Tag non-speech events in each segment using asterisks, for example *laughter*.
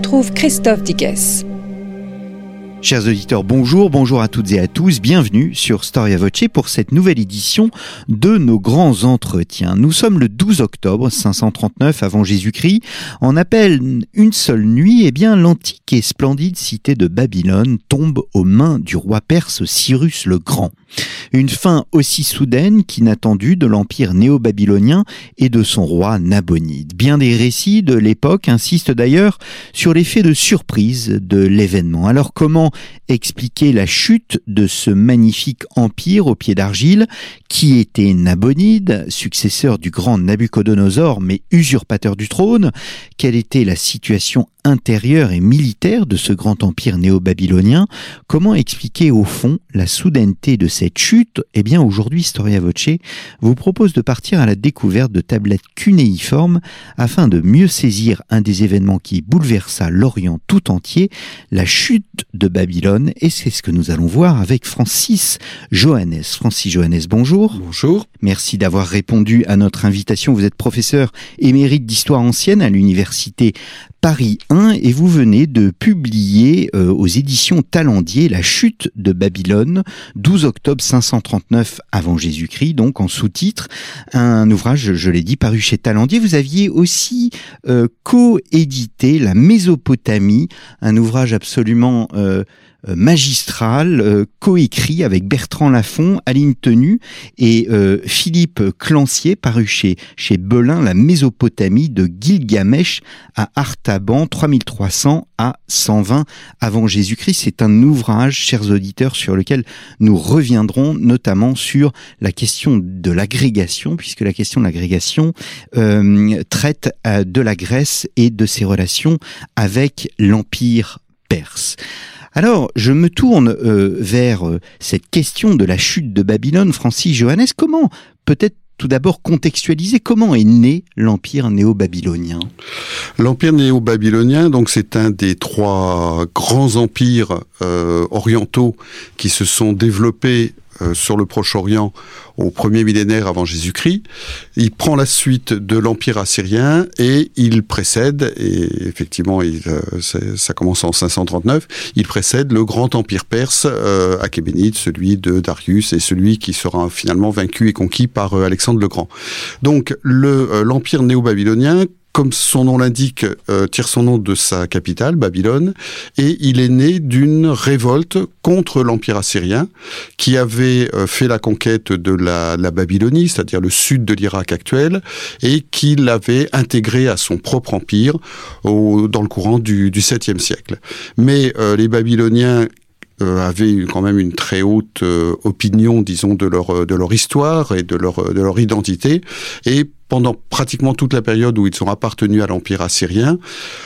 Retrouve Christophe Dickès. Chers auditeurs, bonjour, bonjour à toutes et à tous, bienvenue sur Storia Voce pour cette nouvelle édition de nos grands entretiens. Nous sommes le 12 octobre 539 avant Jésus-Christ. En appelle une seule nuit, eh bien l'antique et splendide cité de Babylone tombe aux mains du roi perse Cyrus le Grand. Une fin aussi soudaine qu'inattendue de l'empire néo-babylonien et de son roi Nabonide. Bien des récits de l'époque insistent d'ailleurs sur l'effet de surprise de l'événement. Alors comment expliquer la chute de ce magnifique empire au pied d'argile qui était Nabonide, successeur du grand Nabucodonosor mais usurpateur du trône? Quelle était la situation intérieure et militaire de ce grand empire néo-babylonien, comment expliquer au fond la soudaineté de cette chute? Eh bien aujourd'hui, Storia Voce vous propose de partir à la découverte de tablettes cunéiformes afin de mieux saisir un des événements qui bouleversa l'Orient tout entier, la chute de Babylone, et c'est ce que nous allons voir avec Francis Johannes. Francis Johannes, bonjour. Bonjour. Merci d'avoir répondu à notre invitation. Vous êtes professeur émérite d'histoire ancienne à l'université Paris 1 et vous venez de publier euh, aux éditions Talendier La chute de Babylone, 12 octobre 539 avant Jésus-Christ, donc en sous-titre, un ouvrage, je l'ai dit, paru chez Talendier. Vous aviez aussi euh, co-édité La Mésopotamie, un ouvrage absolument euh, magistral, euh, coécrit avec Bertrand Lafont, Aline Tenu et euh, Philippe Clancier, paru chez, chez Belin, La Mésopotamie de Gilgamesh à Artaban, 3300 à 120 avant Jésus-Christ. C'est un ouvrage, chers auditeurs, sur lequel nous reviendrons notamment sur la question de l'agrégation, puisque la question de l'agrégation traite de la Grèce et de ses relations avec l'Empire perse. Alors, je me tourne euh, vers euh, cette question de la chute de Babylone, Francis Johannes. Comment peut-être tout d'abord contextualiser comment est né l'empire néo-babylonien? L'empire néo-babylonien, donc c'est un des trois grands empires euh, orientaux qui se sont développés sur le Proche-Orient au premier millénaire avant Jésus-Christ. Il prend la suite de l'Empire assyrien et il précède, et effectivement il, euh, ça commence en 539, il précède le grand empire perse euh, celui de Darius et celui qui sera finalement vaincu et conquis par Alexandre le Grand. Donc l'empire néo-babylonien comme son nom l'indique, euh, tire son nom de sa capitale, Babylone, et il est né d'une révolte contre l'Empire assyrien, qui avait euh, fait la conquête de la, Babylonie, c'est-à-dire le sud de l'Irak actuel, et qui l'avait intégré à son propre empire au, dans le courant du, du 7e siècle. Mais euh, les Babyloniens avaient quand même une très haute opinion, disons, de leur de leur histoire et de leur de leur identité, et pendant pratiquement toute la période où ils ont appartenu à l'Empire assyrien,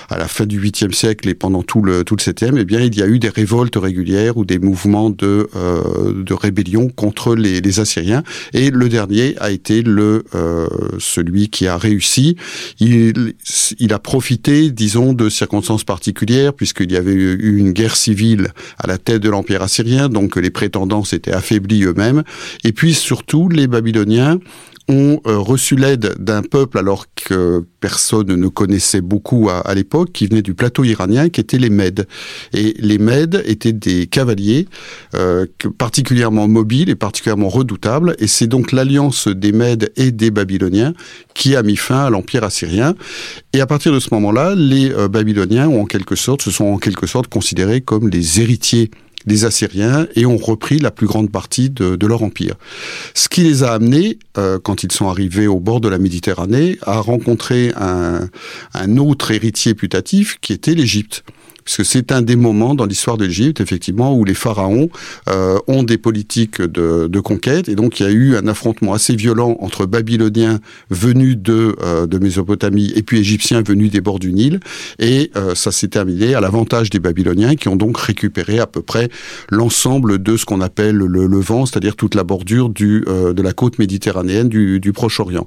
à la fin du 8e siècle et pendant tout le, tout le 7e, eh bien, il y a eu des révoltes régulières ou des mouvements de, euh, de rébellion contre les, les, Assyriens. Et le dernier a été le, euh, celui qui a réussi. Il, il a profité, disons, de circonstances particulières, puisqu'il y avait eu une guerre civile à la tête de l'Empire assyrien, donc les prétendants s'étaient affaiblis eux-mêmes. Et puis surtout, les Babyloniens ont euh, reçu l'aide d'un peuple alors que personne ne connaissait beaucoup à, l'époque, qui venait du plateau iranien, qui étaient les Mèdes. Et les Mèdes étaient des cavaliers euh, particulièrement mobiles et particulièrement redoutables. Et c'est donc l'alliance des Mèdes et des Babyloniens qui a mis fin à l'empire assyrien. Et à partir de ce moment-là, les euh, Babyloniens ont en quelque sorte, se sont en quelque sorte considérés comme les héritiers des Assyriens et ont repris la plus grande partie de, leur empire. Ce qui les a amenés, euh, quand ils sont arrivés au bord de la Méditerranée, à rencontrer un autre héritier putatif qui était l'Égypte parce que c'est un des moments dans l'histoire de l'Égypte, effectivement, où les pharaons euh, ont des politiques de, de, conquête, et donc il y a eu un affrontement assez violent entre Babyloniens venus de, euh, de Mésopotamie et puis Égyptiens venus des bords du Nil, et euh, ça s'est terminé à l'avantage des Babyloniens qui ont donc récupéré à peu près l'ensemble de ce qu'on appelle le Levant, c'est-à-dire toute la bordure du, euh, de la côte méditerranéenne du, du Proche-Orient,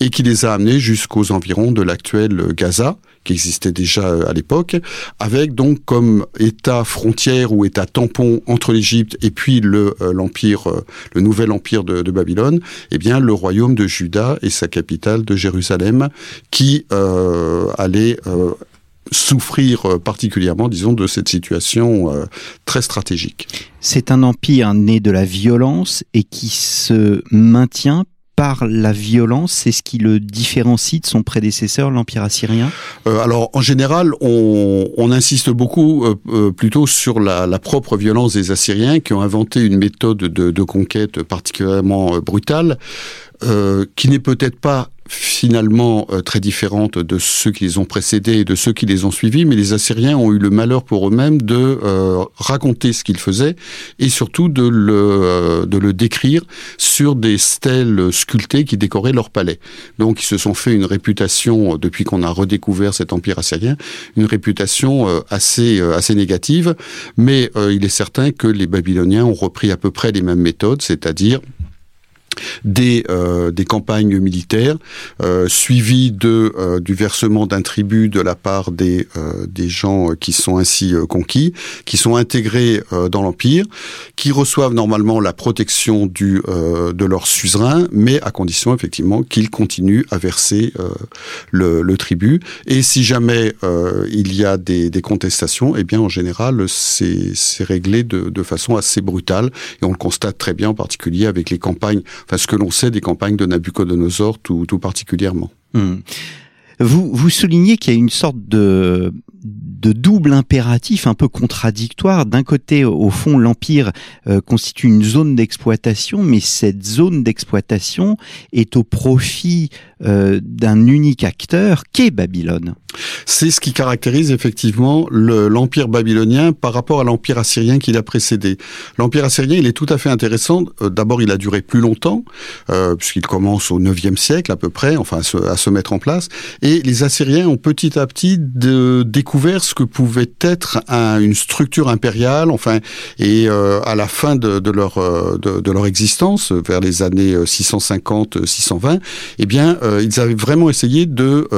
et qui les a amenés jusqu'aux environs de l'actuel Gaza, qui existait déjà euh, à l'époque, avec donc comme État frontière ou État tampon entre l'Égypte et puis le euh, l'empire, euh, le nouvel empire de, Babylone, eh bien le royaume de Juda et sa capitale de Jérusalem, qui allait souffrir particulièrement, disons, de cette situation très stratégique. C'est un empire né de la violence et qui se maintient par la violence, c'est ce qui le différencie de son prédécesseur, l'Empire assyrien? Euh, Alors, en général, on, on insiste beaucoup euh, euh, plutôt sur la, la, propre violence des Assyriens qui ont inventé une méthode de, de conquête particulièrement brutale, euh, qui n'est peut-être pas finalement euh, très différente de ceux qui les ont précédés et de ceux qui les ont suivis, mais les Assyriens ont eu le malheur pour eux-mêmes de euh, raconter ce qu'ils faisaient et surtout de le, euh, de le décrire sur des stèles sculptées qui décoraient leur palais. Donc ils se sont fait une réputation, depuis qu'on a redécouvert cet empire assyrien, une réputation euh, assez, euh, assez négative, mais il est certain que les Babyloniens ont repris à peu près les mêmes méthodes, c'est-à-dire des, euh, des campagnes militaires euh, suivies de euh, du versement d'un tribut de la part des euh, des gens qui sont ainsi euh, conquis, qui sont intégrés euh, dans l'empire, qui reçoivent normalement la protection du de leur suzerain, mais à condition effectivement qu'ils continuent à verser le, le, tribut. Et si jamais il y a des, des contestations, eh bien en général c'est réglé de, de façon assez brutale et on le constate très bien en particulier avec les campagnes enfin ce que l'on sait des campagnes de Nabucodonosor tout, particulièrement. Mmh. Vous, vous soulignez qu'il y a une sorte de, de double impératif un peu contradictoire. D'un côté, au fond, l'Empire euh, constitue une zone d'exploitation, mais cette zone d'exploitation est au profit euh, d'un unique acteur qu'est Babylone. C'est ce qui caractérise effectivement l'empire babylonien par rapport à l'empire assyrien qui l'a précédé. L'empire assyrien, il est tout à fait intéressant. Euh, d'abord, il a duré plus longtemps, euh, puisqu'il commence au 9e siècle à peu près, enfin à se, à se, mettre en place. Et les Assyriens ont petit à petit de, découvert que pouvait être un, une structure impériale, enfin, et euh, à la fin de, de leur, euh, de, de, leur existence, vers les années 650-620, eh bien, euh, ils avaient vraiment essayé de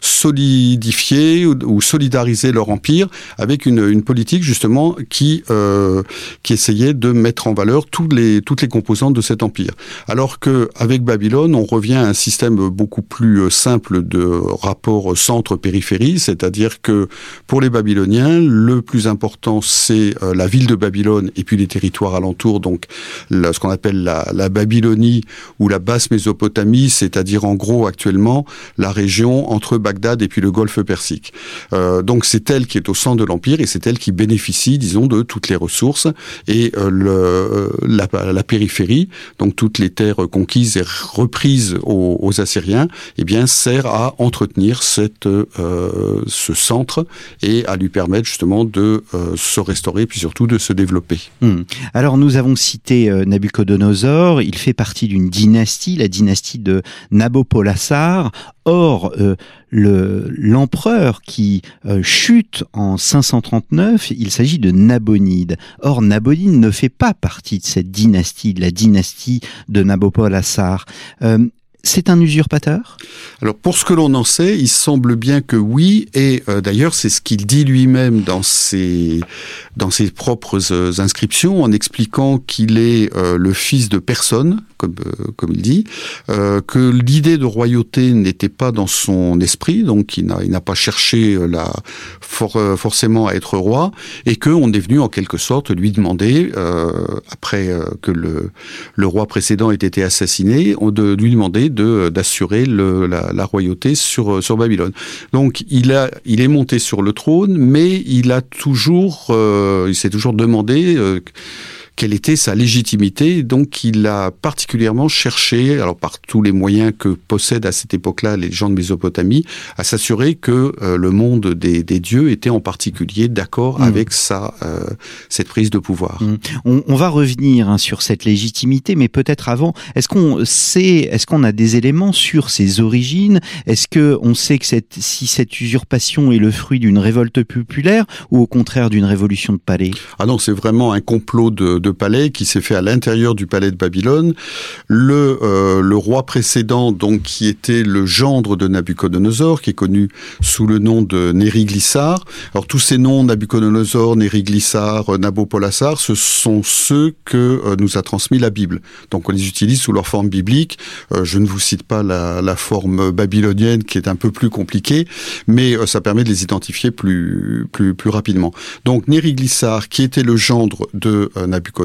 solidifier solidifier ou, solidariser leur empire avec une, une politique justement qui euh, qui essayait de mettre en valeur toutes les toutes les composantes de cet empire. Alors que avec Babylone, on revient à un système beaucoup plus euh, simple de rapport centre-périphérie, c'est-à-dire que pour les Babyloniens, le plus important c'est euh, la ville de Babylone et puis les territoires alentours, donc la, ce qu'on appelle la, la Babylonie ou la basse Mésopotamie, c'est-à-dire en gros actuellement la région entre Bagdad et puis le golfe Persique. Euh, donc c'est elle qui est au centre de l'empire et c'est elle qui bénéficie, disons, de toutes les ressources et euh, le, euh, la, la, périphérie, donc toutes les terres conquises et reprises aux, aux Assyriens, eh bien sert à entretenir cette euh, ce centre et à lui permettre justement de euh, se restaurer puis surtout de se développer. Hum. Alors nous avons cité Nabucodonosor, il fait partie d'une dynastie, la dynastie de Nabopolassar. Or, euh, l'empereur qui euh, chute en 539, il s'agit de Nabonide. Or, Nabonide ne fait pas partie de cette dynastie, de la dynastie de Nabopolassar. C'est un usurpateur? Alors pour ce que l'on en sait, il semble bien que oui, et euh, d'ailleurs c'est ce qu'il dit lui-même dans ses dans ses propres euh, inscriptions en expliquant qu'il est euh, le fils de personne, comme comme il dit, que l'idée de royauté n'était pas dans son esprit, donc il n'a pas cherché la for, forcément à être roi, et que on est venu en quelque sorte lui demander après que le le roi précédent ait été assassiné, de lui demander de d'assurer la, royauté sur sur Babylone. Donc il a il est monté sur le trône, mais il a toujours il s'est toujours demandé quelle était sa légitimité. Donc il a particulièrement cherché, alors par tous les moyens que possèdent à cette époque-là les gens de Mésopotamie, à s'assurer que euh, le monde des, des, dieux était en particulier d'accord mmh. avec sa euh, cette prise de pouvoir. Mmh. On, on, va revenir hein, sur cette légitimité, mais peut-être avant, est-ce qu'on sait, est-ce qu'on a des éléments sur ses origines? Est-ce que on sait que cette, si cette usurpation est le fruit d'une révolte populaire ou au contraire d'une révolution de palais? Ah non, c'est vraiment un complot de de palais qui s'est fait à l'intérieur du palais de Babylone. Le, euh, le roi précédent, donc qui était le gendre de Nabucodonosor, qui est connu sous le nom de Nériglissar. Alors tous ces noms, Nabucodonosor, Nériglissar, Nabopolassar, ce sont ceux que euh, nous a transmis la Bible. Donc on les utilise sous leur forme biblique. Euh, je ne vous cite pas la, la, forme babylonienne qui est un peu plus compliquée, mais ça permet de les identifier plus, plus, plus rapidement. Donc Nériglissar, qui était le gendre de Nabucodonosor,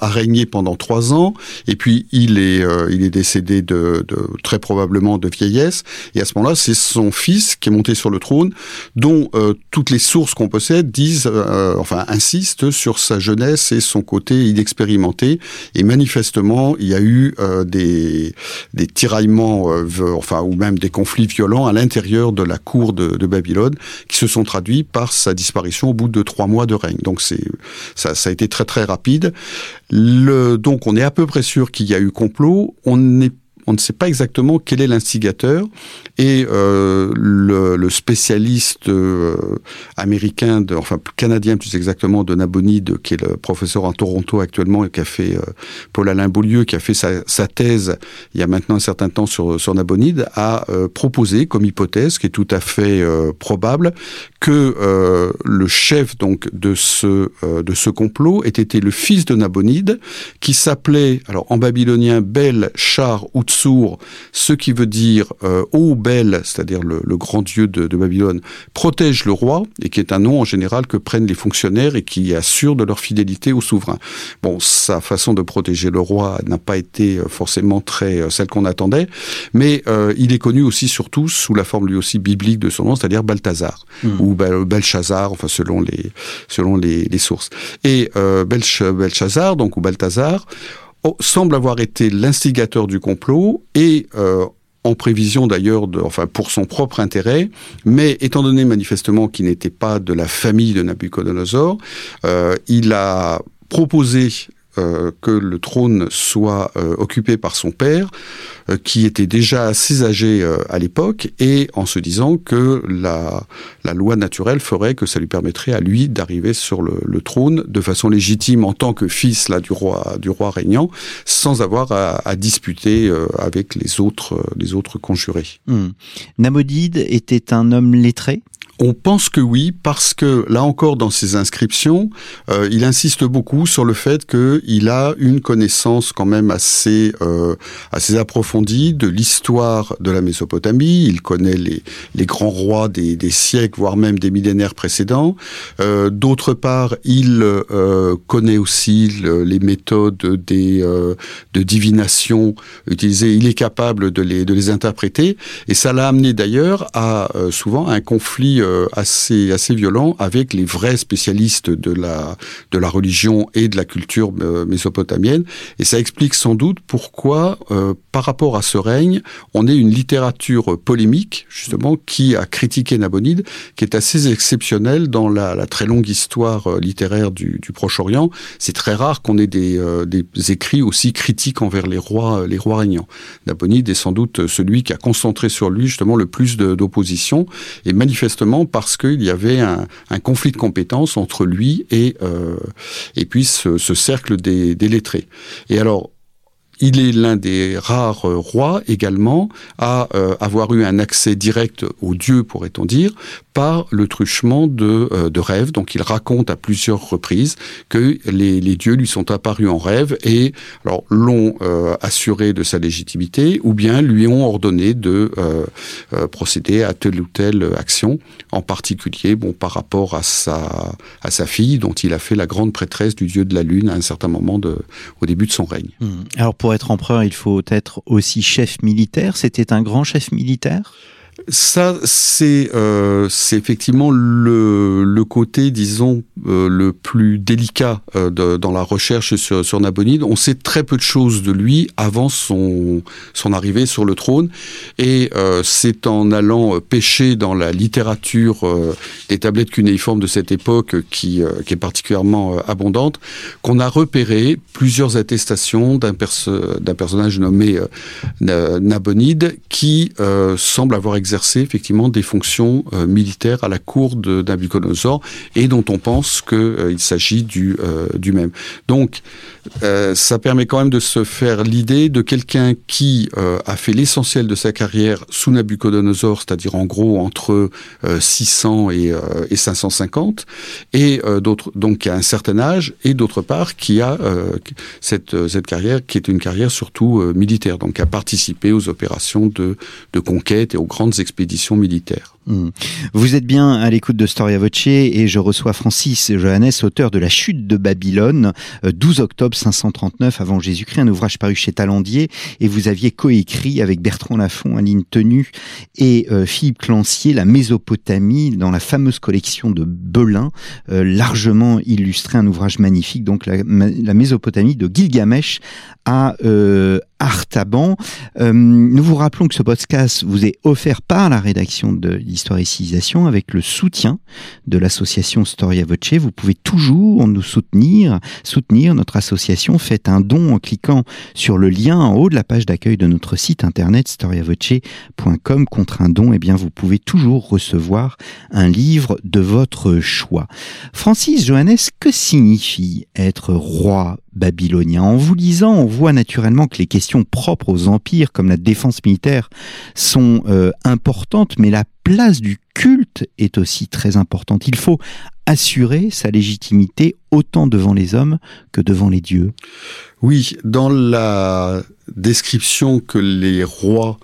A régné pendant trois ans, et puis il est, euh, il est décédé de, de, très probablement de vieillesse, et à ce moment-là, c'est son fils qui est monté sur le trône, dont euh, toutes les sources qu'on possède disent, euh, enfin insistent sur sa jeunesse et son côté inexpérimenté, et manifestement, il y a eu des, des tiraillements, enfin ou même des conflits violents à l'intérieur de la cour de, de, Babylone, qui se sont traduits par sa disparition au bout de trois mois de règne. Donc c'est ça, ça a été très très rapide donc on est à peu près sûr qu'il y a eu complot. On n'est on ne sait pas exactement quel est l'instigateur. Et euh, le, spécialiste euh, américain, enfin canadien plus exactement, de Nabonide, qui est le professeur en Toronto actuellement et qui a fait euh, Paul-Alain Beaulieu, qui a fait sa, thèse il y a maintenant un certain temps sur, sur Nabonide, a proposé comme hypothèse, qui est tout à fait probable, que le chef donc de ce de ce complot ait été le fils de Nabonide, qui s'appelait alors en babylonien Bel Char Utsu ce qui veut dire euh, ô belle, c'est-à-dire le, grand dieu de, Babylone, protège le roi, et qui est un nom en général que prennent les fonctionnaires et qui assure de leur fidélité au souverain. Bon, sa façon de protéger le roi n'a pas été euh, forcément très euh, celle qu'on attendait, mais il est connu aussi surtout sous la forme lui aussi biblique de son nom, c'est-à-dire Balthazar hmm. ou Belshazzar, enfin selon les selon les, sourses. Et Belshazzar, donc ou Balthazar, semble avoir été l'instigateur du complot et euh, en prévision d'ailleurs, enfin pour son propre intérêt, mais étant donné manifestement qu'il n'était pas de la famille de Nabucodonosor, euh, il a proposé euh, que le trône soit euh, occupé par son père, euh, qui était déjà assez âgé à l'époque, et en se disant que la, loi naturelle ferait que ça lui permettrait à lui d'arriver sur le, trône de façon légitime en tant que fils là du roi du roi régnant, sans avoir à, disputer avec les autres les autres conjurés. Hmm. Namodide était un homme lettré? On pense que oui, parce que là encore dans ses inscriptions, euh, il insiste beaucoup sur le fait qu'il a une connaissance quand même assez euh, assez approfondie de l'histoire de la Mésopotamie. Il connaît les, les grands rois des, des siècles, voire même des millénaires précédents. Euh, D'autre part, il euh, connaît aussi les méthodes des de divination utilisées. Il est capable de les de les interpréter, et ça l'a amené d'ailleurs à souvent à un conflit euh, assez assez violent avec les vrais spécialistes de la de la religion et de la culture euh, mésopotamienne. Et ça explique sans doute pourquoi euh, par rapport à ce règne on est une littérature polémique justement qui a critiqué Nabonide qui est assez exceptionnelle dans la, très longue histoire littéraire du, du Proche-Orient. C'est très rare qu'on ait des, des écrits aussi critiques envers les rois les rois régnants. Nabonide est sans doute celui qui a concentré sur lui justement le plus d'opposition. Et manifestement parce qu'il y avait un, conflit de compétences entre lui et, euh, et puis ce, ce cercle des, des lettrés. Et alors, il est l'un des rares euh, rois également à euh, avoir eu un accès direct aux dieux, pourrait-on dire, par le truchement de, euh, de rêves. Donc il raconte à plusieurs reprises que les, les dieux lui sont apparus en rêve et alors l'ont assuré de sa légitimité ou bien lui ont ordonné de procéder à telle ou telle action, en particulier bon par rapport à sa à sa fille dont il a fait la grande prêtresse du dieu de la lune à un certain moment de au début de son règne. Mmh. Alors pour pour être empereur, il faut être aussi chef militaire. C'était un grand chef militaire? Ça, c'est euh, effectivement le, le, côté, disons, euh, le plus délicat euh, de, dans la recherche sur, sur, Nabonide. On sait très peu de choses de lui avant son, son arrivée sur le trône, et euh, c'est en allant pêcher dans la littérature des tablettes cunéiformes de cette époque, qui, qui est particulièrement abondante, qu'on a repéré plusieurs attestations d'un perso personnage nommé Nabonide, qui semble avoir exercé effectivement des fonctions euh, militaires à la cour de Nabucodonosor et dont on pense qu'il euh, s'agit du, euh, du même. Donc, ça permet quand même de se faire l'idée de quelqu'un qui a fait l'essentiel de sa carrière sous Nabucodonosor, c'est-à-dire en gros entre 600 et, et 550, et d'autres donc qui a un certain âge, et d'autre part qui a cette, cette carrière qui est une carrière surtout militaire, donc a participé aux opérations de, de conquête et aux grandes expéditions militaires. Hmm. Vous êtes bien à l'écoute de Storia Voce et je reçois Francis Johannes, auteur de La chute de Babylone, 12 euh, octobre 539 avant Jésus-Christ, un ouvrage paru chez Talandier et vous aviez coécrit avec Bertrand Lafont, Aline Tenue et euh, Philippe Clancier La Mésopotamie dans la fameuse collection de Belin, euh, largement illustré, un ouvrage magnifique, donc la, la Mésopotamie de Gilgamesh à Artaban. nous vous rappelons que ce podcast vous est offert par la rédaction de l'histoire et civilisation avec le soutien de l'association Storia Voce. Vous pouvez toujours nous soutenir, soutenir notre association. Faites un don en cliquant sur le lien en haut de la page d'accueil de notre site internet storiavoce.com. Contre un don, eh bien, vous pouvez toujours recevoir un livre de votre choix. Francis Johannes, que signifie être roi babylonien. En vous lisant, on voit naturellement que les questions propres aux empires, comme la défense militaire, sont euh, importantes, mais la place du culte est aussi très importante. Il faut assurer sa légitimité autant devant les hommes que devant les dieux. Oui, dans la description que les rois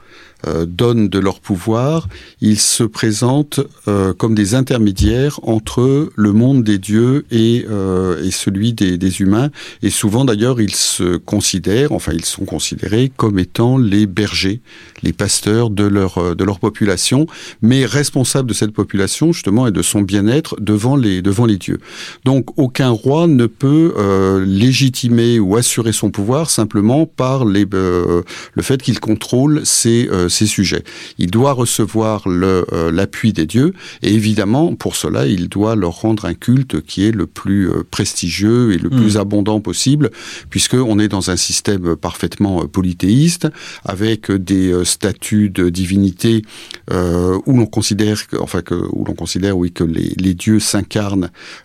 euh, donnent de leur pouvoir, ils se présentent euh, comme des intermédiaires entre le monde des dieux et, euh, celui des, humains. Et souvent d'ailleurs, ils se considèrent, enfin ils sont considérés comme étant les bergers, les pasteurs de leur population, mais responsables de cette population justement et de son bien-être devant les, devant les dieux. Donc aucun roi ne peut légitimer ou assurer son pouvoir simplement par les, le fait qu'il contrôle ses ces sujets. Il doit recevoir euh, l'appui des dieux et évidemment pour cela il doit leur rendre un culte qui est le plus euh, prestigieux et le plus hmm. abondant possible puisque on est dans un système parfaitement euh, polythéiste avec des statuts de divinité où l'on considère que, enfin que où l'on considère oui que les, les dieux s'incarnent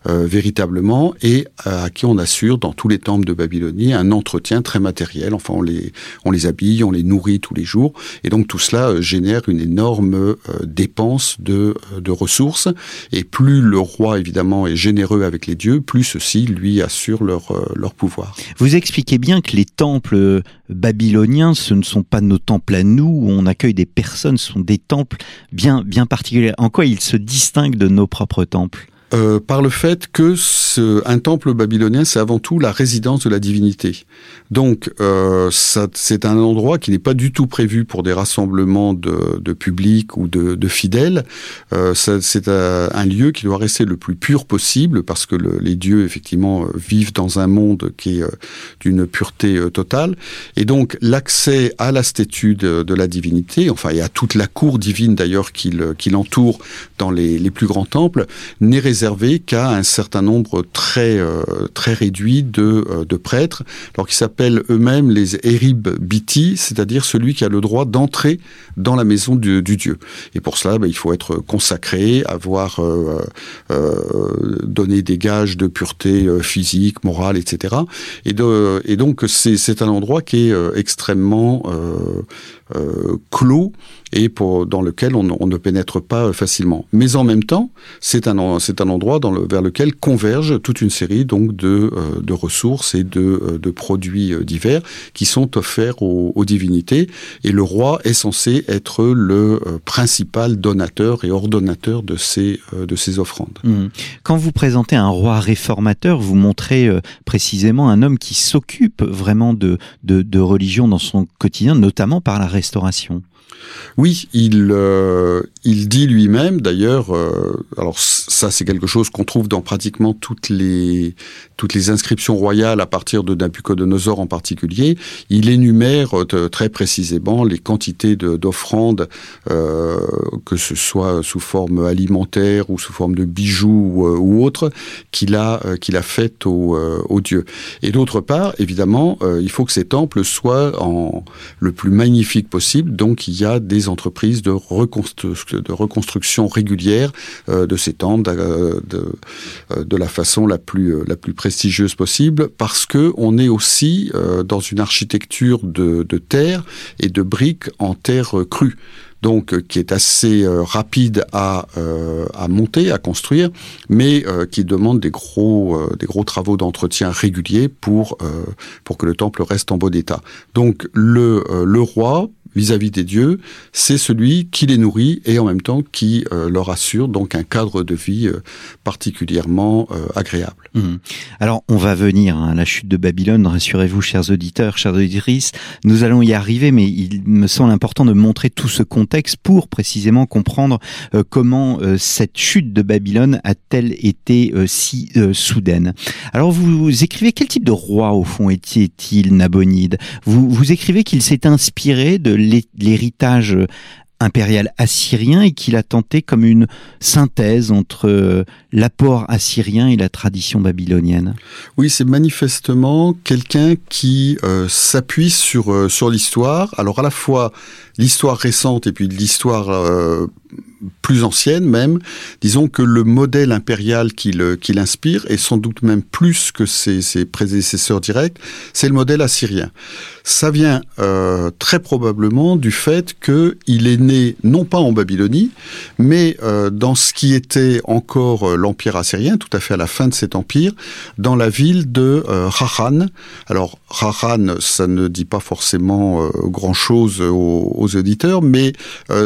véritablement et à qui on assure dans tous les temples de Babylonie un entretien très matériel. Enfin on les on les habille, on les nourrit tous les jours et donc tout cela euh, génère une énorme euh, dépense de, euh, de ressources. Et plus le roi, évidemment, est généreux avec les dieux, plus ceux-ci lui assurent leur, leur pouvoir. Vous expliquez bien que les temples babyloniens, ce ne sont pas nos temples à nous, où on accueille des personnes, ce sont des temples bien, bien particuliers. En quoi ils se distinguent de nos propres temples? Euh, par le fait que ce, un temple babylonien, c'est avant tout la résidence de la divinité. Donc, euh, c'est un endroit qui n'est pas du tout prévu pour des rassemblements de, de public ou de, de fidèles. Euh, c'est un lieu qui doit rester le plus pur possible parce que le, les dieux, effectivement, vivent dans un monde qui est euh, d'une pureté euh, totale. Et donc, l'accès à la statue de, de, la divinité, enfin, et à toute la cour divine d'ailleurs qui l'entoure dans les, les plus grands temples, n'est réservé qu'à un certain nombre très euh, très réduit de, euh, de prêtres, alors qu'ils s'appellent eux-mêmes les Erib Biti, c'est-à-dire celui qui a le droit d'entrer dans la maison du, du Dieu. Et pour cela, ben, il faut être consacré, avoir euh, euh, donné des gages de pureté physique, morale, etc. Et, de, et donc c'est un endroit qui est extrêmement euh, clos et pour, dans lequel on, ne pénètre pas facilement. Mais en même temps, c'est un, c'est un endroit dans vers lequel convergent toute une série donc de, de ressources et de, de produits divers qui sont offerts aux, divinités. Et le roi est censé être le principal donateur et ordonnateur de ces, de ces offrandes. Mmh. Quand vous présentez un roi réformateur, vous montrez précisément un homme qui s'occupe vraiment de, de, de religion dans son quotidien, notamment par la restauration. Oui, il, euh, il dit lui-même, d'ailleurs, euh, alors ça c'est quelque chose qu'on trouve dans pratiquement toutes les, toutes les inscriptions royales à partir de Nabucodonosor en particulier, il énumère euh, très précisément les quantités d'offrandes, que ce soit sous forme alimentaire ou sous forme de bijoux ou, autre, qu'il a, a faites aux, dieux. Et d'autre part, évidemment, il faut que ces temples soient en le plus magnifique possible, donc y a des entreprises de, de reconstruction régulière euh, de ces temples euh, de, euh, de, la façon la plus, la plus prestigieuse possible parce que on est aussi dans une architecture de, de terre et de briques en terre crue donc qui est assez rapide à, à monter, à construire, mais qui demande des gros, des gros travaux d'entretien réguliers pour, pour que le temple reste en bon état. Donc le, le roi vis-à-vis des dieux, c'est celui qui les nourrit et en même temps qui euh, leur assure donc un cadre de vie euh, particulièrement euh, agréable. Mmh. Alors on va venir à hein, la chute de Babylone, rassurez-vous chers auditeurs, chers auditrices, nous allons y arriver mais il me semble important de montrer tout ce contexte pour précisément comprendre comment cette chute de Babylone a-t-elle été si soudaine. Alors vous écrivez quel type de roi au fond était-il Nabonide? Vous, vous écrivez qu'il s'est inspiré de l'héritage impérial assyrien et qu'il a tenté comme une synthèse entre euh, l'apport assyrien et la tradition babylonienne. Oui, c'est manifestement quelqu'un qui euh, s'appuie sur euh, sur l'histoire. Alors à la fois l'histoire récente et puis l'histoire plus ancienne même, disons que le modèle impérial qui l'inspire, et sans doute même plus que ses, ses prédécesseurs directs, c'est le modèle assyrien. Ça vient euh, très probablement du fait qu'il est né non pas en Babylonie, mais euh, dans ce qui était encore euh, l'empire assyrien, tout à fait à la fin de cet empire, dans la ville de euh, Haran. Alors Haran, ça ne dit pas forcément grand-chose aux, auditeurs, mais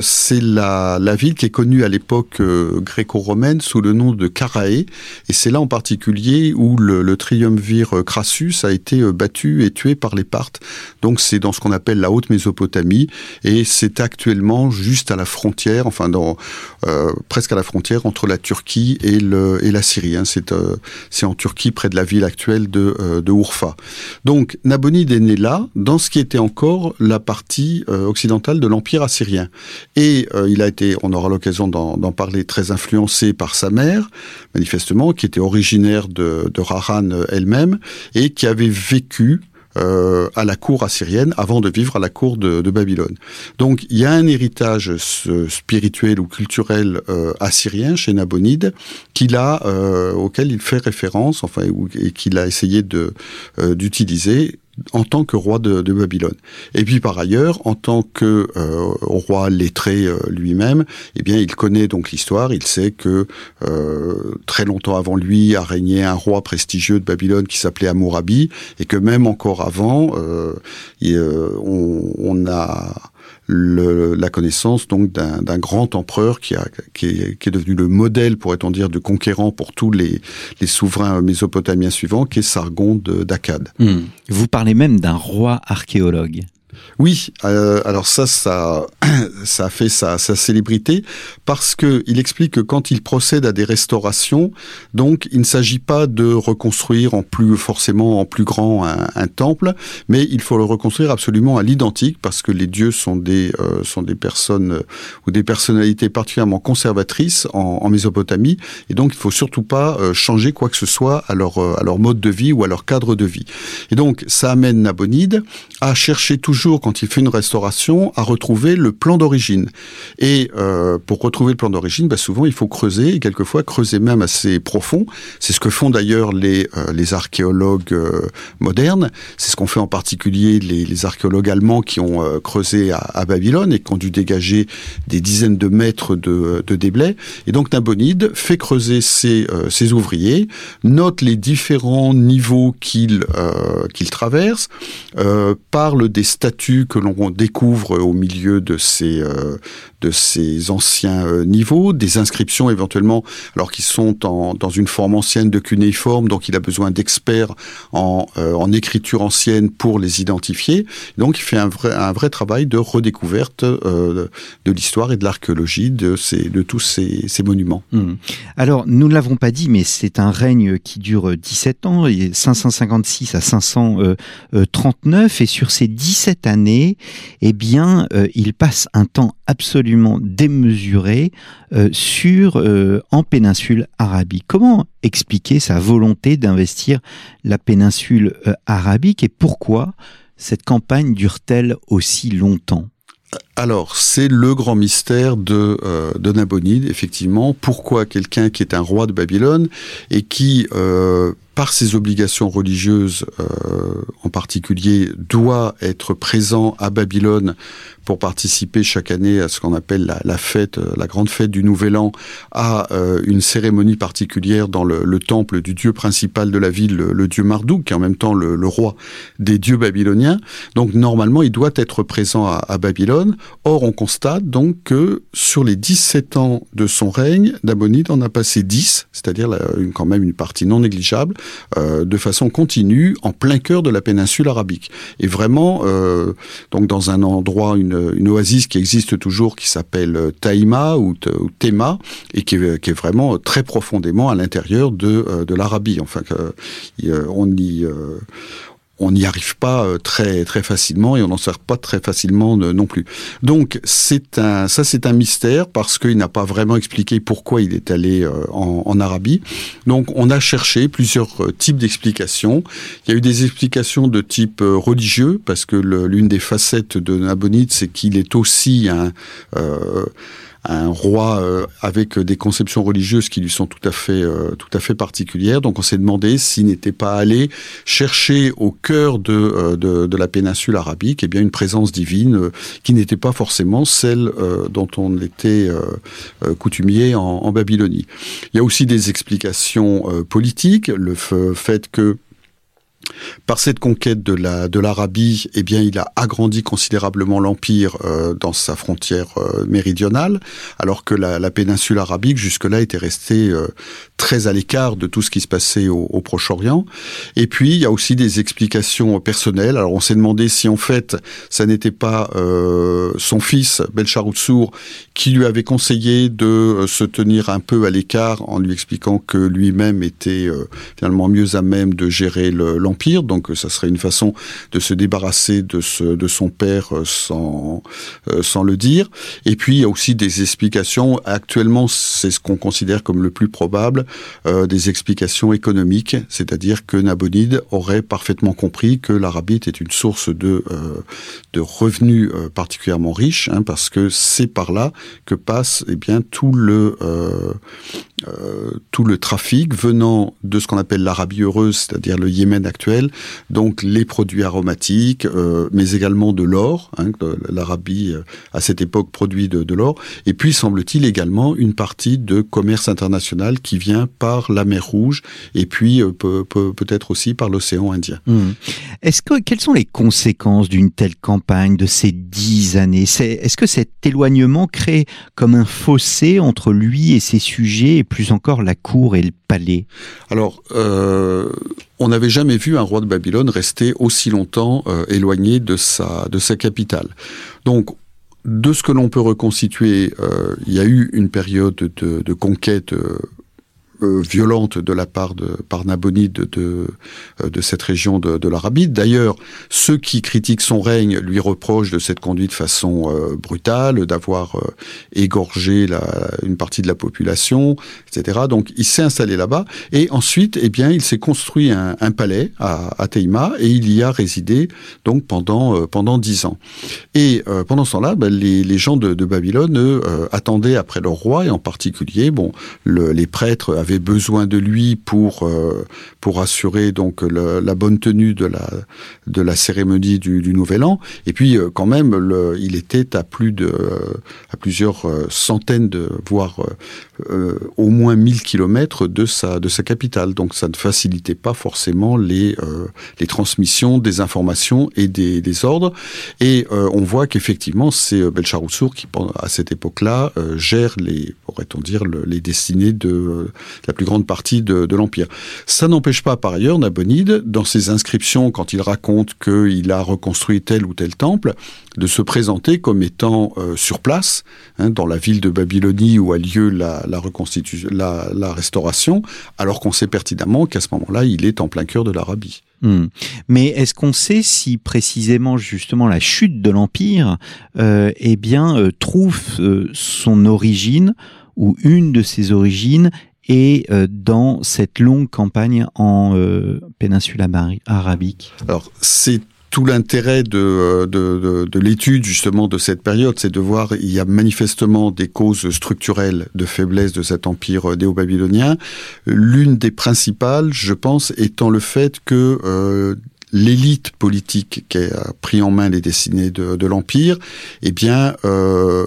c'est la, ville qui est connue à l'époque euh, gréco-romaine sous le nom de Carae, et c'est là en particulier où le, triumvir euh, Crassus a été euh, battu et tué par les Parthes. Donc c'est dans ce qu'on appelle la haute Mésopotamie, et c'est actuellement juste à la frontière, enfin dans euh, presque à la frontière entre la Turquie et, le, et la Syrie. Hein. C'est euh, c'est en Turquie près de la ville actuelle de, euh, Urfa. Donc Nabonide est né là, dans ce qui était encore la partie occidentale de l'empire assyrien, et il a été, on aura l'occasion d'en parler, très influencé par sa mère, manifestement, qui était originaire de, de Rahan elle-même, et qui avait vécu euh, à la cour assyrienne avant de vivre à la cour de, de Babylone. Donc il y a un héritage spirituel ou culturel euh, assyrien chez Nabonide qu'il a, euh, auquel il fait référence, enfin, et qu'il a essayé de euh, d'utiliser en tant que roi de, de, Babylone. Et puis par ailleurs, en tant que euh, roi lettré euh, lui-même, eh bien, il connaît donc l'histoire. Il sait que euh, très longtemps avant lui a régné un roi prestigieux de Babylone qui s'appelait Amourabi, et que même encore avant, euh, euh, on, on, a le, la connaissance donc d'un grand empereur qui, a, qui, est, qui est devenu le modèle, pourrait-on dire, de conquérant pour tous les, les souverains mésopotamiens suivants, qui est Sargon d'Akkad. Hmm. Vous parlez même d'un roi archéologue. Oui, euh, alors ça, ça, *clears throat* ça a fait sa, célébrité parce que il explique que quand il procède à des restaurations, donc il ne s'agit pas de reconstruire en plus forcément en plus grand un, temple, mais il faut le reconstruire absolument à l'identique parce que les dieux sont des euh, sont des personnes euh, ou des personnalités particulièrement conservatrices en, en, Mésopotamie et donc il faut surtout pas changer quoi que ce soit à leur à leur mode de vie ou à leur cadre de vie. Et donc ça amène Nabonide à chercher toujours toujours, quand il fait une restauration, à retrouver le plan d'origine. Et euh, pour retrouver le plan d'origine, bah, souvent il faut creuser, et quelquefois creuser même assez profond. C'est ce que font d'ailleurs les, euh, archéologues euh, modernes. C'est ce qu'ont fait en particulier les, archéologues allemands qui ont creusé à, Babylone et qui ont dû dégager des dizaines de mètres de, de déblais. Et donc Nabonide fait creuser ses, ses ouvriers, note les différents niveaux qu'il qu'il traverse, parle des statues que l'on découvre au milieu de ces, de ces anciens euh, niveaux, des inscriptions éventuellement, alors qu'ils sont en, dans une forme ancienne de cunéiforme, donc il a besoin d'experts en, euh, en, écriture ancienne pour les identifier. Donc il fait un vrai, un vrai travail de redécouverte euh, de l'histoire et de l'archéologie de, de tous ces, ces monuments. Mmh. Alors nous ne l'avons pas dit, mais c'est un règne qui dure 17 ans, 556 à 539, et sur ces 17 années, eh bien, il passe un temps absolument démesuré euh, euh, en péninsule arabique. Comment expliquer sa volonté d'investir la péninsule euh, arabique et pourquoi cette campagne dure-t-elle aussi longtemps? Alors, c'est le grand mystère de, de Nabonide, effectivement. Pourquoi quelqu'un qui est un roi de Babylone et qui, par ses obligations religieuses en particulier, doit être présent à Babylone pour participer chaque année à ce qu'on appelle la, fête, euh, la grande fête du Nouvel An, à euh, une cérémonie particulière dans le, le, temple du dieu principal de la ville, le, dieu Marduk, qui est en même temps le, roi des dieux babyloniens. Donc normalement, il doit être présent à, Babylone. Or, on constate donc que sur les 17 ans de son règne, Nabonide en a passé 10, c'est-à-dire quand même une partie non négligeable, euh, de façon continue, en plein cœur de la péninsule arabique. Et vraiment, euh, donc dans un endroit, une une, oasis qui existe toujours qui s'appelle euh, Taïma ou, ou Tema et qui est, qui est, vraiment très profondément à l'intérieur de, euh, de l'Arabie. Enfin, on y on n'y arrive pas euh, très très facilement et on n'en sert pas très facilement non plus. Donc c'est un ça c'est un mystère parce qu'il n'a pas vraiment expliqué pourquoi il est allé en, en, Arabie. Donc on a cherché plusieurs types d'explications. Il y a eu des explications de type religieux parce que l'une des facettes de Nabonide c'est qu'il est aussi un euh, un roi euh, avec des conceptions religieuses qui lui sont tout à fait euh, tout à fait particulières. Donc on s'est demandé s'il n'était pas allé chercher au cœur de, euh, de, la péninsule arabique eh bien une présence divine qui n'était pas forcément celle dont on était coutumier en, en, Babylonie. Il y a aussi des explications politiques, le fait que par cette conquête de la de l'Arabie, eh bien, il a agrandi considérablement l'empire euh, dans sa frontière euh, méridionale, alors que la, la péninsule arabique jusque-là était restée euh, très à l'écart de tout ce qui se passait au, au Proche-Orient. Et puis, il y a aussi des explications personnelles. Alors, on s'est demandé si en fait, ça n'était pas euh, son fils Belcharoutsour qui lui avait conseillé de se tenir un peu à l'écart en lui expliquant que lui-même était finalement mieux à même de gérer l'empire donc ça serait une façon de se débarrasser de, son père euh, sans, euh, sans le dire. Et puis il y a aussi des explications, actuellement c'est ce qu'on considère comme le plus probable, euh, des explications économiques, c'est-à-dire que Nabonide aurait parfaitement compris que l'Arabie était une source de, euh, revenus euh, particulièrement riches, hein, parce que c'est par là que passe eh tout le... tout le trafic venant de ce qu'on appelle l'Arabie heureuse, c'est-à-dire le Yémen actuel, donc les produits aromatiques, euh, mais également de l'or. Hein, L'Arabie, euh, à cette époque, produit de, de l'or. Et puis, semble-t-il, également une partie de commerce international qui vient par la mer Rouge et puis euh, peut-être aussi par l'océan Indien. Mmh. Est-ce que quelles sont les conséquences d'une telle campagne de ces dix années? Est-ce que cet éloignement crée comme un fossé entre lui et ses sujets et plus encore la cour et le palais? Alors, euh, on n'avait jamais vu un roi de Babylone rester aussi longtemps euh, éloigné de sa, de sa capitale. Donc, de ce que l'on peut reconstituer, euh, il y a eu une période de, de conquête euh, euh, violente de la part de par Nabonide de, de, euh, de cette région de, de l'Arabie. D'ailleurs, ceux qui critiquent son règne lui reprochent de cette conduite de façon euh, brutale, d'avoir égorgé la, une partie de la population, etc. Donc, il s'est installé là-bas et ensuite, eh bien, il s'est construit un, un, palais à, à Teima et il y a résidé donc pendant pendant dix ans. Et pendant ce temps-là, ben, les, les, gens de, de Babylone attendaient après leur roi et en particulier, bon, le, les prêtres avait besoin de lui pour euh, pour assurer donc la bonne tenue de la de la cérémonie du, du Nouvel An. Et puis euh, quand même, le, il était à plus de à plusieurs euh, centaines de voire au moins 1000 kilomètres de sa de sa capitale. Donc ça ne facilitait pas forcément les les transmissions des informations et des, des ordres. Et on voit qu'effectivement c'est Belcharoussour qui à cette époque-là gère les pourrait-on dire les destinées de la plus grande partie de, de l'Empire. Ça n'empêche pas par ailleurs Nabonide, dans ses inscriptions, quand il raconte qu'il a reconstruit tel ou tel temple, de se présenter comme étant euh, sur place, hein, dans la ville de Babylonie où a lieu la, la, la, la restauration, alors qu'on sait pertinemment qu'à ce moment-là, il est en plein cœur de l'Arabie. Hmm. Mais est-ce qu'on sait si précisément justement la chute de l'empire, euh, eh bien, euh, trouve euh, son origine ou une de ses origines et euh, dans cette longue campagne en euh, péninsule arabique Alors, c'est tout l'intérêt de, euh, de, de, de l'étude justement de cette période, c'est de voir il y a manifestement des causes structurelles de faiblesse de cet empire euh, néo-babylonien. L'une des principales, je pense, étant le fait que euh, l'élite politique qui a pris en main les destinées de, l'empire, eh bien, euh,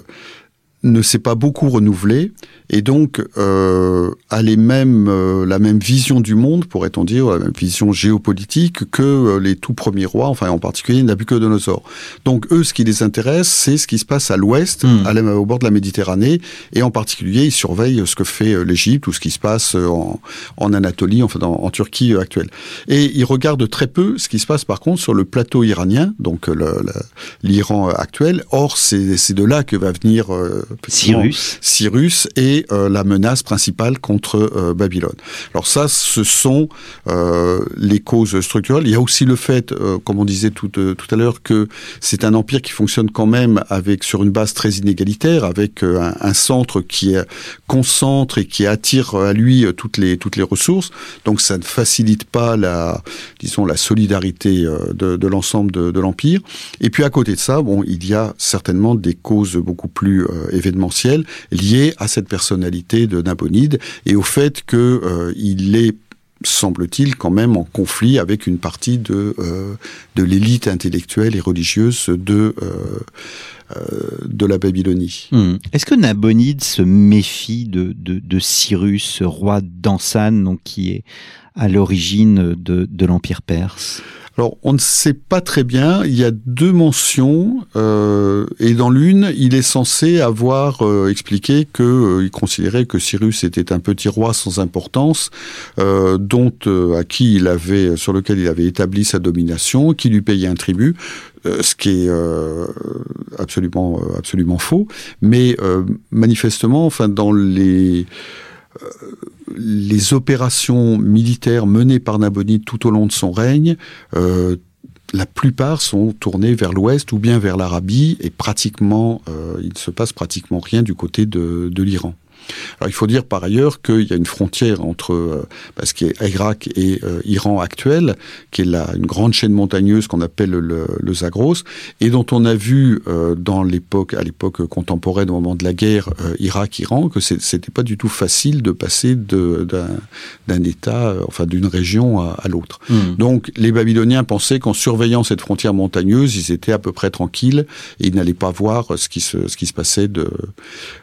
ne s'est pas beaucoup renouvelée et donc euh, a les mêmes, euh, la même vision du monde, pourrait-on dire, la même vision géopolitique que euh, les tout premiers rois, enfin en particulier Nabucodonosor. Donc eux, ce qui les intéresse, c'est ce qui se passe à l'ouest, mmh. au bord de la Méditerranée, et en particulier, ils surveillent ce que fait euh, l'Égypte ou ce qui se passe en, en Anatolie, enfin en, en, Turquie actuelle. Et ils regardent très peu ce qui se passe par contre sur le plateau iranien, donc l'Iran actuel. Or, c'est de là que va venir Cyrus, Cyrus et euh, la menace principale contre euh, Babylone. Alors ça, ce sont euh, les causes structurelles. Il y a aussi le fait, comme on disait tout, tout à l'heure, que c'est un empire qui fonctionne quand même avec sur une base très inégalitaire, avec un, centre qui concentre et qui attire à lui toutes les toutes les ressources. Donc ça ne facilite pas la disons la solidarité de, l'ensemble de, de l'empire. Et puis à côté de ça, bon, il y a certainement des causes beaucoup plus événementielles liées à cette personne personnalité de Nabonide et au fait qu'il euh, est semble-t-il, quand même en conflit avec une partie de, euh, l'élite intellectuelle et religieuse de, euh, euh, la Babylonie. Hmm. Est-ce que Nabonide se méfie de, Cyrus, roi d'Ansan, qui est à l'origine de l'Empire perse? Alors, on ne sait pas très bien. Il y a deux mentions, euh, et dans l'une, il est censé avoir euh, expliqué que euh, il considérait que Cyrus était un petit roi sans importance, dont à qui il avait, sur lequel il avait établi sa domination, qui lui payait un tribut. Ce qui est absolument absolument faux, mais manifestement, enfin dans les les opérations militaires menées par Nabonide tout au long de son règne, euh, la plupart sont tournées vers l'ouest ou bien vers l'Arabie et pratiquement, euh, il ne se passe pratiquement rien du côté de l'Iran. Alors il faut dire par ailleurs qu'il y a une frontière entre euh, bah, ce qui est Irak et euh, Iran actuel, qui est la, une grande chaîne montagneuse qu'on appelle le, le, Zagros, et dont on a vu euh, dans l'époque, à l'époque contemporaine, au moment de la guerre euh, Irak-Iran, que c'était pas du tout facile de passer d'un État, euh, enfin d'une région à, à l'autre. Mmh. Donc les Babyloniens pensaient qu'en surveillant cette frontière montagneuse, ils étaient à peu près tranquilles et ils n'allaient pas voir ce qui se, ce qui se passait de,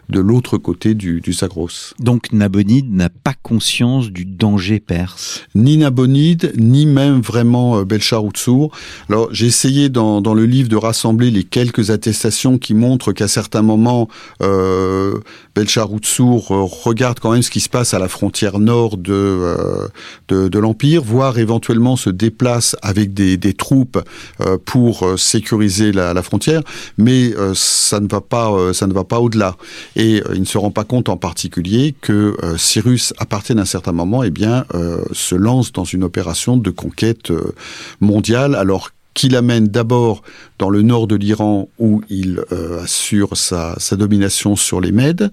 de l'autre côté du, du Zagros. Donc Nabonide n'a pas conscience du danger perse Ni Nabonide, ni même vraiment euh, Belcharoutsour. Alors j'ai essayé dans, dans, le livre de rassembler les quelques attestations qui montrent qu'à certains moments, euh, Belcharoutsour euh, regarde quand même ce qui se passe à la frontière nord de, euh, de, de l'Empire, voire éventuellement se déplace avec des, des troupes euh, pour sécuriser la, la, frontière, mais ça ne va pas, ça ne va pas au-delà. Et il ne se rend pas compte en en particulier que Cyrus, à partir d'un certain moment, eh bien, se lance dans une opération de conquête mondiale, alors qui l'amène d'abord dans le nord de l'Iran où il euh, assure sa, sa, domination sur les Mèdes,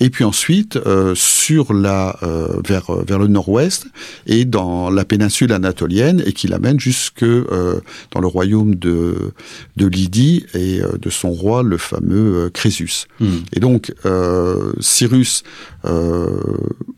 et puis ensuite euh, sur la euh, vers vers le nord-ouest et dans la péninsule anatolienne et qui l'amène jusque dans le royaume de de Lydie et de son roi le fameux Crésus. Hmm. Et donc Cyrus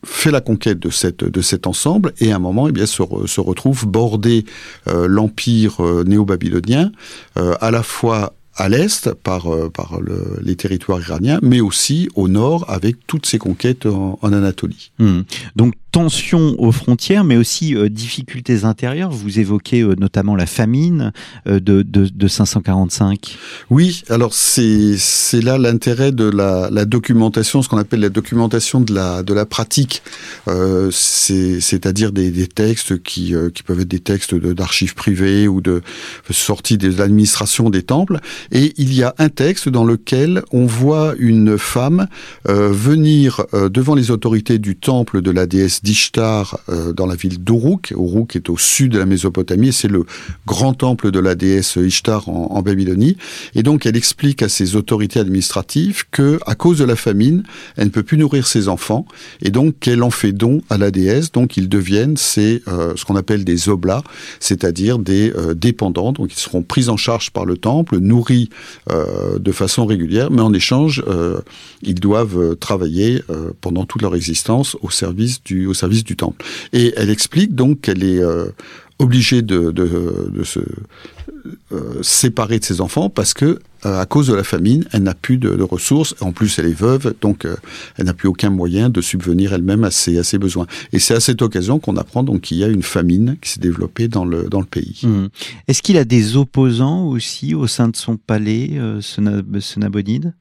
fait la conquête de cette de cet ensemble et à un moment eh bien se, se retrouve bordé l'empire néo-babylonien à la fois à l'est par, euh, par les territoires iraniens, mais aussi au nord avec toutes ses conquêtes en, Anatolie. Hmm. Donc tensions aux frontières, mais aussi euh, difficultés intérieures. Vous évoquez euh, notamment la famine de, de, de, 545. Oui, alors c'est là l'intérêt de la, documentation, ce qu'on appelle la documentation de la pratique, c'est-à-dire des, textes qui peuvent être des textes d'archives privées ou de sorties de l'administration des temples et il y a un texte dans lequel on voit une femme euh, venir euh, devant les autorités du temple de la déesse d'Ishtar euh, dans la ville d'Uruk. Uruk est au sud de la Mésopotamie, c'est le grand temple de la déesse Ishtar en, Babylonie. Et donc elle explique à ses autorités administratives que à cause de la famine, elle ne peut plus nourrir ses enfants et donc qu'elle en fait don à la déesse. Donc ils deviennent c'est ce qu'on appelle des oblats, c'est-à-dire des dépendants. Donc ils seront pris en charge par le temple, nourris euh, de façon régulière, mais en échange, euh, ils doivent euh, travailler pendant toute leur existence au service du, au service du temple. Et elle explique donc qu'elle est obligée de, se séparer de ses enfants parce que euh, à cause de la famine, elle n'a plus de, ressources. En plus, elle est veuve, donc euh, elle n'a plus aucun moyen de subvenir elle-même à ses, à ses besoins. Et c'est à cette occasion qu'on apprend donc qu'il y a une famine qui s'est développée dans le, dans le pays. Mmh. Est-ce qu'il a des opposants aussi au sein de son palais, euh, ce, ce Nabonide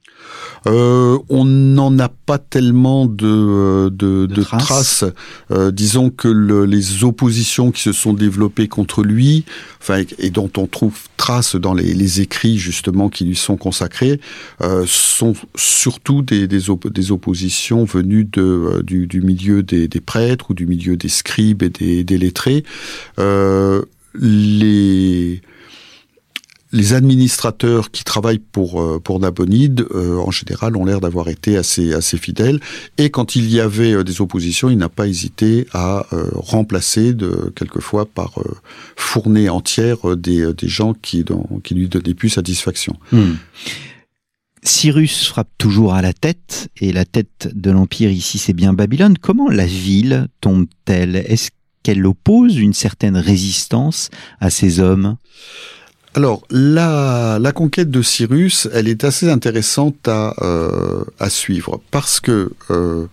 euh, On n'en a pas tellement de, de, de, traces. Euh, disons que le, les oppositions qui se sont développées contre lui, enfin, et dont on trouve trace dans les, les écrits justement qui sont consacrés euh, sont surtout des, oppositions venues euh, du, milieu des, des, prêtres ou du milieu des scribes et des, des lettrés. Euh, les les administrateurs qui travaillent pour euh, pour Nabonide, euh, en général, ont l'air d'avoir été assez assez fidèles. Et quand il y avait euh, des oppositions, il n'a pas hésité à remplacer de quelquefois par fournée entière des des gens qui qui lui donnaient plus satisfaction. Hmm. Cyrus frappe toujours à la tête, et la tête de l'Empire ici c'est bien Babylone. Comment la ville tombe-t-elle? Est-ce qu'elle oppose une certaine résistance à ces hommes? Alors, la, conquête de Cyrus, elle est assez intéressante à, euh, suivre parce que euh,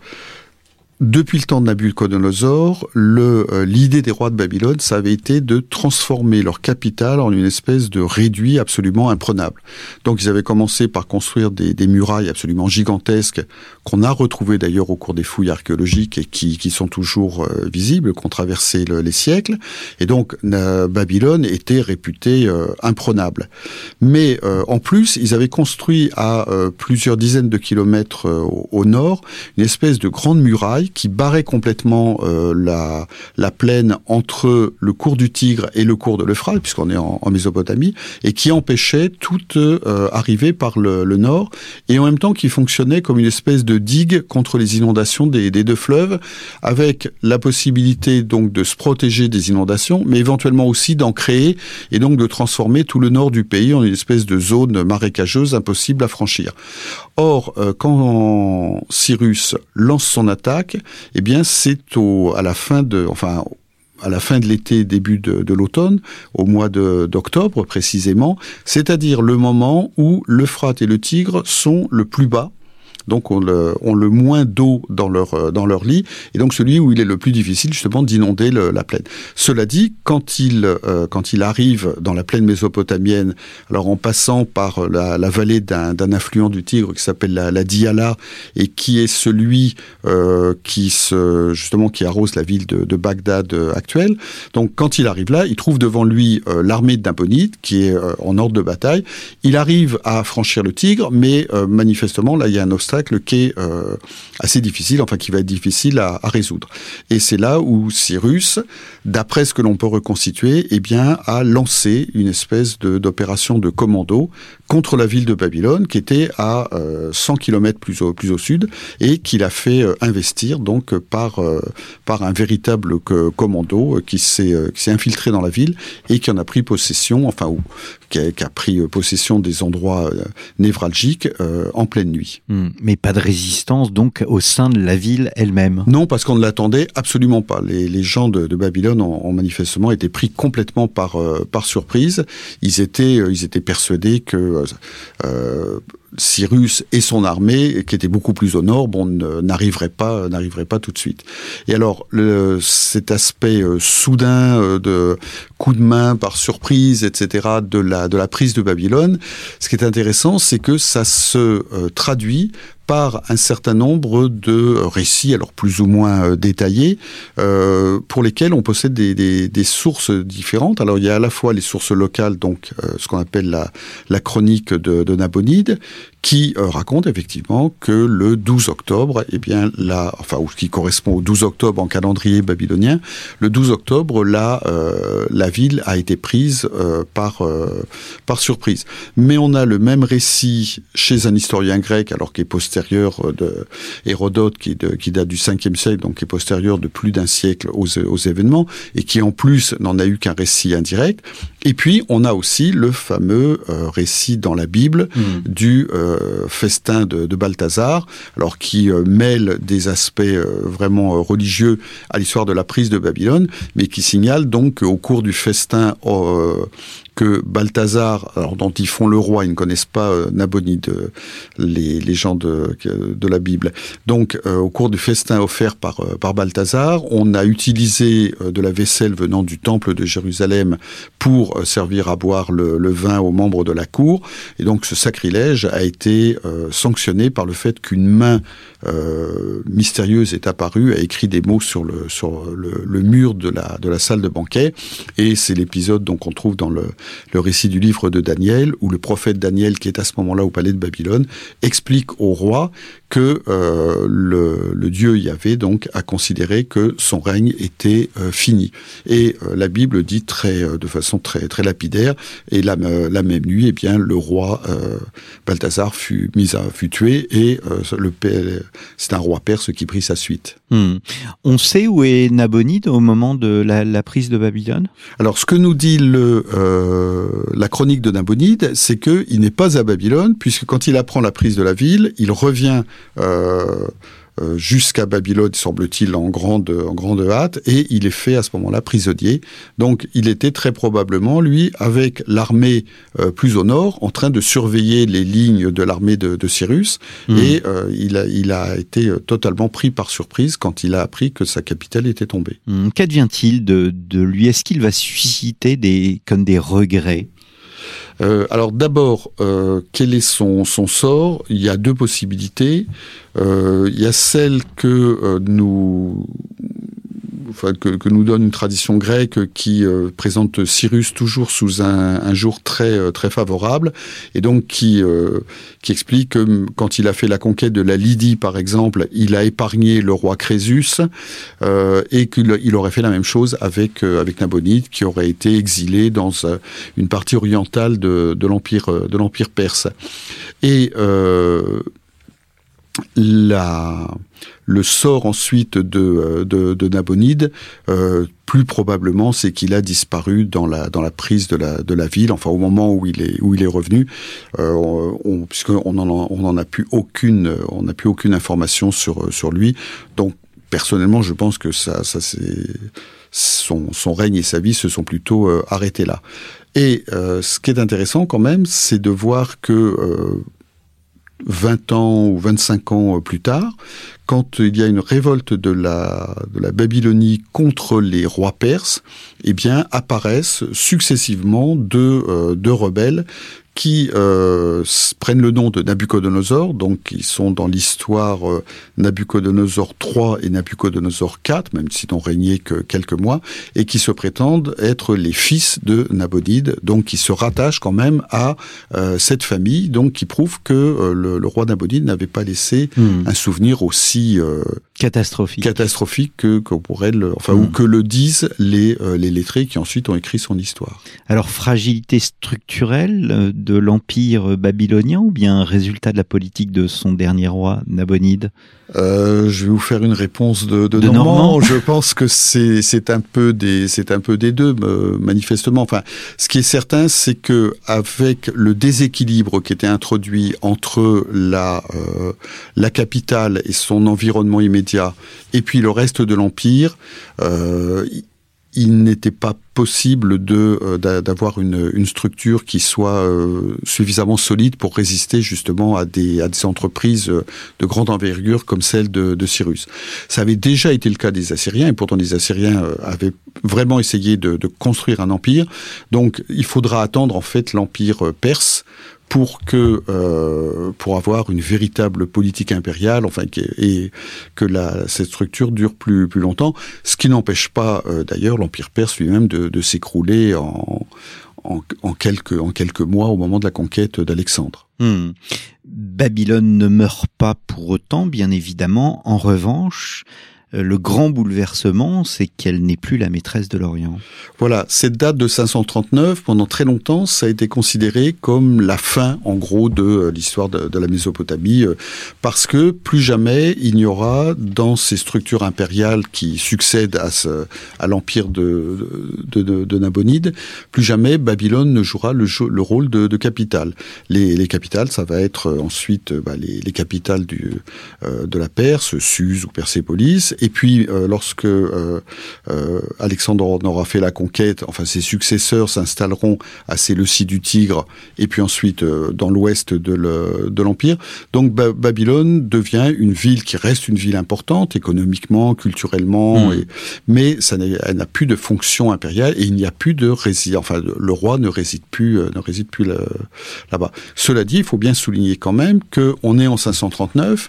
depuis le temps de Nabucodonosor, euh, l'idée des rois de Babylone, ça avait été de transformer leur capitale en une espèce de réduit absolument imprenable. Donc ils avaient commencé par construire des, des murailles absolument gigantesques qu'on a retrouvées d'ailleurs au cours des fouilles archéologiques et qui, qui sont toujours euh, visibles, qui ont traversé les siècles. Et donc Babylone était réputée euh, imprenable. Mais en plus, ils avaient construit à plusieurs dizaines de kilomètres au nord une espèce de grande muraille qui barrait complètement euh, la, la plaine entre le cours du Tigre et le cours de l'Euphrate, puisqu'on est en, Mésopotamie, et qui empêchait toute euh, arrivée par le, le, nord, et en même temps qui fonctionnait comme une espèce de digue contre les inondations des, des deux fleuves, avec la possibilité donc de se protéger des inondations, mais éventuellement aussi d'en créer et donc de transformer tout le nord du pays en une espèce de zone marécageuse impossible à franchir. Or, euh, quand Cyrus lance son attaque, eh bien, c'est à la fin de, à la fin de l'été, début de, de l'automne, au mois d'octobre précisément, c'est-à-dire le moment où l'Euphrate et le Tigre sont le plus bas donc ont le, moins d'eau dans leur, euh, dans leur lit, et donc celui où il est le plus difficile justement d'inonder la plaine. Cela dit, quand il, euh, quand il arrive dans la plaine mésopotamienne, alors en passant par la, la vallée d'un affluent du Tigre qui s'appelle la, la Diyala, et qui est celui euh, qui se, justement qui arrose la ville de, Bagdad euh, actuelle, donc quand il arrive là, il trouve devant lui l'armée de qui est en ordre de bataille. Il arrive à franchir le Tigre, mais manifestement là il y a un obstacle qui est assez difficile, enfin qui va être difficile à, à résoudre. Et c'est là où Cyrus, d'après ce que l'on peut reconstituer, eh bien, a lancé une espèce d'opération de, commando contre la ville de Babylone, qui était à 100 km plus au, plus au sud, et qu'il a fait investir donc par, par un véritable commando qui s'est infiltré dans la ville et qui en a pris possession, enfin, ou, qui, a, qui a pris possession des endroits névralgiques en pleine nuit. Hmm. mais pas de résistance donc au sein de la ville elle-même Non, parce qu'on ne l'attendait absolument pas. Les, les gens de, de Babylone ont, ont, manifestement été pris complètement par, euh, par surprise. Ils étaient, euh, ils étaient persuadés que euh, Cyrus et son armée, qui était beaucoup plus au nord, bon, n'arriverait pas, n'arriverait pas tout de suite. Et alors, cet aspect euh, soudain euh, de coup de main par surprise, etc., de la de la prise de Babylone, ce qui est intéressant, c'est que ça se traduit par un certain nombre de récits, alors plus ou moins euh, détaillés, euh, pour lesquels on possède des, sources différentes. Alors il y a à la fois les sources locales, donc euh, ce qu'on appelle la, la chronique de, de Nabonide, qui euh, raconte effectivement que le 12 octobre, eh bien, la, enfin, ou qui correspond au 12 octobre en calendrier babylonien, le 12 octobre, la, euh, la ville a été prise euh, par, par surprise. Mais on a le même récit chez un historien grec, alors qui est postérieur de Hérodote, qui, de, qui date du 5e siècle, donc qui est postérieur de plus d'un siècle aux, aux événements, et qui en plus n'en a eu qu'un récit indirect. Et puis, on a aussi le fameux récit dans la Bible mmh. du euh, festin de, de, Balthazar, alors qui euh, mêle des aspects euh, vraiment religieux à l'histoire de la prise de Babylone, mais qui signale donc qu'au cours du festin que Balthazar, alors dont ils font le roi, ils ne connaissent pas euh, Nabonide, les, les gens de, de la Bible. Donc, euh, au cours du festin offert par, euh, par Balthazar, on a utilisé euh, de la vaisselle venant du temple de Jérusalem pour euh, servir à boire le, vin aux membres de la cour. Et donc, ce sacrilège a été euh, sanctionné par le fait qu'une main mystérieuse est apparue, a écrit des mots sur le, sur le, mur de la, salle de banquet. Et c'est l'épisode qu'on trouve dans le, le récit du livre de Daniel, où le prophète Daniel, qui est à ce moment-là au palais de Babylone, explique au roi que euh, le, le, dieu Yahvé donc a considéré que son règne était euh, fini. Et euh, la Bible dit très, de façon très très lapidaire. Et la, la même nuit, eh bien, le roi Balthazar fut mis à fut tué et le c'est un roi perse qui prit sa suite. Hmm. On sait où est Nabonide au moment de la, la prise de Babylone? Alors, ce que nous dit le la chronique de Nabonide, c'est que il n'est pas à Babylone, puisque quand il apprend la prise de la ville, il revient jusqu'à Babylone, semble-t-il, en grande, en grande hâte, et il est fait à ce moment-là prisonnier. Donc il était très probablement, lui, avec l'armée euh, plus au nord, en train de surveiller les lignes de l'armée de, de, Cyrus, mmh. et euh, il, a, il a été totalement pris par surprise quand il a appris que sa capitale était tombée. Mmh. Qu'advient-il de, de lui? Est-ce qu'il va susciter des, comme des regrets? Euh, alors d'abord, euh, quel est son, sort? Il y a deux possibilités. Euh, il y a celle que nous que, que, nous donne une tradition grecque qui euh, présente Cyrus toujours sous un, un, jour très euh, très favorable et donc qui euh, qui explique que quand il a fait la conquête de la Lydie par exemple, il a épargné le roi Crésus euh, et qu'il aurait fait la même chose avec euh, avec Nabonide qui aurait été exilé dans une partie orientale de, de l'empire de l'empire perse. Et la le sort ensuite de, euh, de, de Nabonide, euh, plus probablement, c'est qu'il a disparu dans la, dans la prise de la, de la ville, enfin au moment où il est, où il est revenu, euh, on, puisqu'on n'en on en a plus aucune, on n'a plus aucune information sur, sur lui. Donc, personnellement, je pense que ça, ça c'est son, son règne et sa vie se sont plutôt euh, arrêtés là. Et euh, ce qui est intéressant quand même, c'est de voir que euh, 20 ans ou 25 ans plus tard, quand il y a une révolte de la, de la Babylonie contre les rois perses, eh bien, apparaissent successivement deux, euh, deux rebelles qui euh, prennent le nom de Nabucodonosor, donc ils sont dans l'histoire euh, Nabucodonosor III et Nabucodonosor IV, même s'ils n'ont régné que quelques mois, et qui se prétendent être les fils de Nabonide, donc qui se rattachent quand même à euh, cette famille, donc qui prouve que le, le, roi Nabonide n'avait pas laissé hmm. un souvenir aussi aussi euh, catastrophique, catastrophique que qu'on pourrait le, enfin ou hmm. que le disent les les lettrés qui ensuite ont écrit son histoire. Alors fragilité structurelle de l'empire babylonien ou bien résultat de la politique de son dernier roi Nabonide? Euh, Je vais vous faire une réponse de, de, Normand. Je pense que c'est c'est un peu des c'est un peu des deux manifestement. Enfin, ce qui est certain, c'est que avec le déséquilibre qui était introduit entre la euh, la capitale et son environnement immédiat et puis le reste de l'empire. Euh, il n'était pas possible de euh, d'avoir une, structure qui soit euh, suffisamment solide pour résister justement à des, à des entreprises de grande envergure comme celle de, Cyrus. Ça avait déjà été le cas des Assyriens et pourtant les Assyriens avaient vraiment essayé de construire un empire. Donc il faudra attendre en fait l'empire perse pour que euh, pour avoir une véritable politique impériale, enfin et que cette structure dure plus plus longtemps, ce qui n'empêche pas euh, d'ailleurs l'empire perse lui-même de, s'écrouler en, en, quelques en quelques mois au moment de la conquête d'Alexandre. Hmm. Babylone ne meurt pas pour autant, bien évidemment. En revanche, le grand bouleversement, c'est qu'elle n'est plus la maîtresse de l'Orient. Voilà, cette date de 539, pendant très longtemps, ça a été considéré comme la fin, en gros, de euh, l'histoire de, la Mésopotamie, euh, parce que plus jamais il n'y aura dans ces structures impériales qui succèdent à, l'empire de, de, de, Nabonide, plus jamais Babylone ne jouera le, le rôle de, capitale. Les, les, capitales, ça va être ensuite bah, les, les, capitales de la Perse, Suse ou Persépolis, et puis, euh, lorsque euh, euh, Alexandre en aura fait la conquête, enfin ses successeurs s'installeront à Séleucie du Tigre, et puis ensuite dans l'ouest de l'Empire. Donc Babylone devient une ville qui reste une ville importante économiquement, culturellement, hmm. mais ça elle n'a plus de fonction impériale et il n'y a plus de résidence. Enfin, le roi ne réside plus, ne réside plus là-bas. Cela dit, il faut bien souligner quand même que on est en 539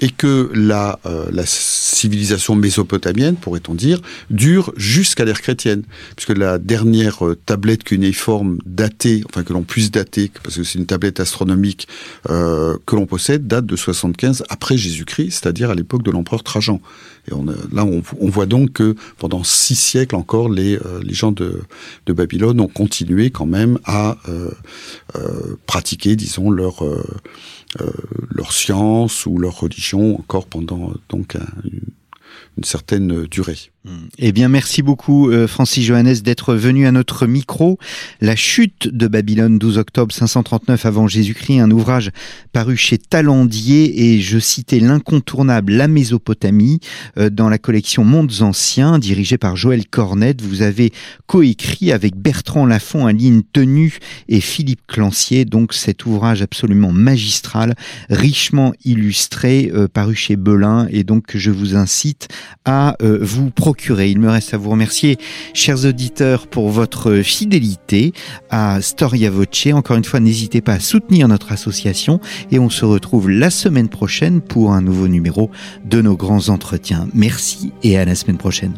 et que la, euh, la civilisation mésopotamienne, pourrait-on dire, dure jusqu'à l'ère chrétienne, puisque la dernière euh, tablette cunéiforme datée, enfin que l'on puisse dater, parce que c'est une tablette astronomique euh, que l'on possède, date de 75 après Jésus-Christ, c'est-à-dire à, l'époque de l'empereur Trajan. Et on, là, on, voit donc que pendant six siècles encore, les, euh, les gens de, Babylone ont continué quand même à pratiquer, disons, leur euh, science ou leur religion encore pendant donc une certaine durée. Eh bien, merci beaucoup, euh, Francis Johannes, d'être venu à notre micro. La chute de Babylone, 12 octobre 539 avant Jésus-Christ, un ouvrage paru chez Talandier et je citais l'incontournable La Mésopotamie euh, dans la collection Mondes Anciens, dirigée par Joël Cornette. Vous avez coécrit avec Bertrand Lafont, Aline Tenu et Philippe Clancier, donc cet ouvrage absolument magistral, richement illustré, euh, paru chez Belin et donc je vous incite à vous il me reste à vous remercier, chers auditeurs, pour votre fidélité à Storia Voce. Encore une fois, n'hésitez pas à soutenir notre association et on se retrouve la semaine prochaine pour un nouveau numéro de nos grands entretiens. Merci et à la semaine prochaine.